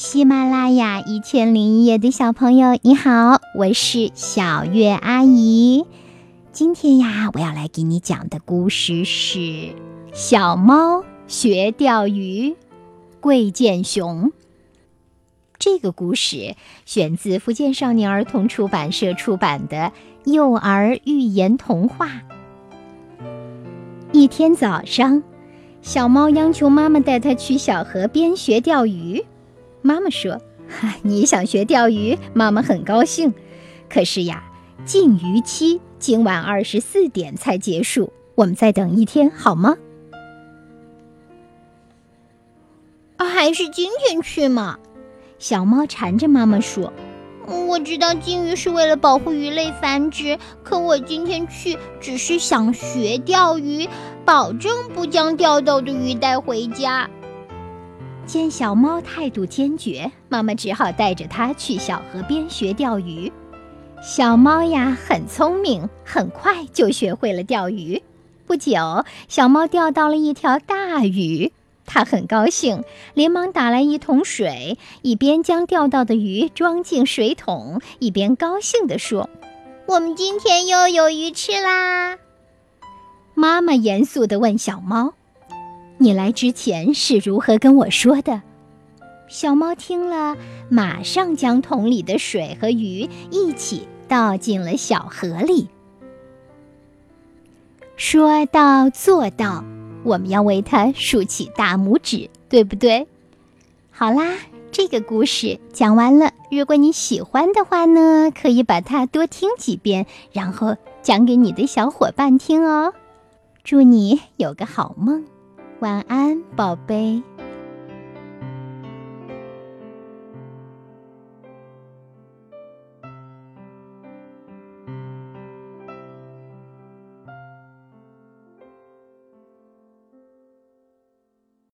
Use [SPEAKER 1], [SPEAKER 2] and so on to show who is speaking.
[SPEAKER 1] 喜马拉雅一千零一夜的小朋友，你好，我是小月阿姨。今天呀，我要来给你讲的故事是《小猫学钓鱼》，贵贱熊。这个故事选自福建少年儿童出版社出版的幼儿寓言童话。一天早上，小猫央求妈妈带它去小河边学钓鱼。妈妈说：“ 你想学钓鱼，妈妈很高兴。可是呀，禁渔期今晚二十四点才结束，我们再等一天好吗？”
[SPEAKER 2] 还是今天去嘛。
[SPEAKER 1] 小猫缠着妈妈说：“
[SPEAKER 2] 我知道禁渔是为了保护鱼类繁殖，可我今天去只是想学钓鱼，保证不将钓到的鱼带回家。”
[SPEAKER 1] 见小猫态度坚决，妈妈只好带着它去小河边学钓鱼。小猫呀，很聪明，很快就学会了钓鱼。不久，小猫钓到了一条大鱼，它很高兴，连忙打来一桶水，一边将钓到的鱼装进水桶，一边高兴地说：“
[SPEAKER 2] 我们今天又有鱼吃啦！”
[SPEAKER 1] 妈妈严肃地问小猫。你来之前是如何跟我说的？小猫听了，马上将桶里的水和鱼一起倒进了小河里。说到做到，我们要为它竖起大拇指，对不对？好啦，这个故事讲完了。如果你喜欢的话呢，可以把它多听几遍，然后讲给你的小伙伴听哦。祝你有个好梦。晚安，宝贝。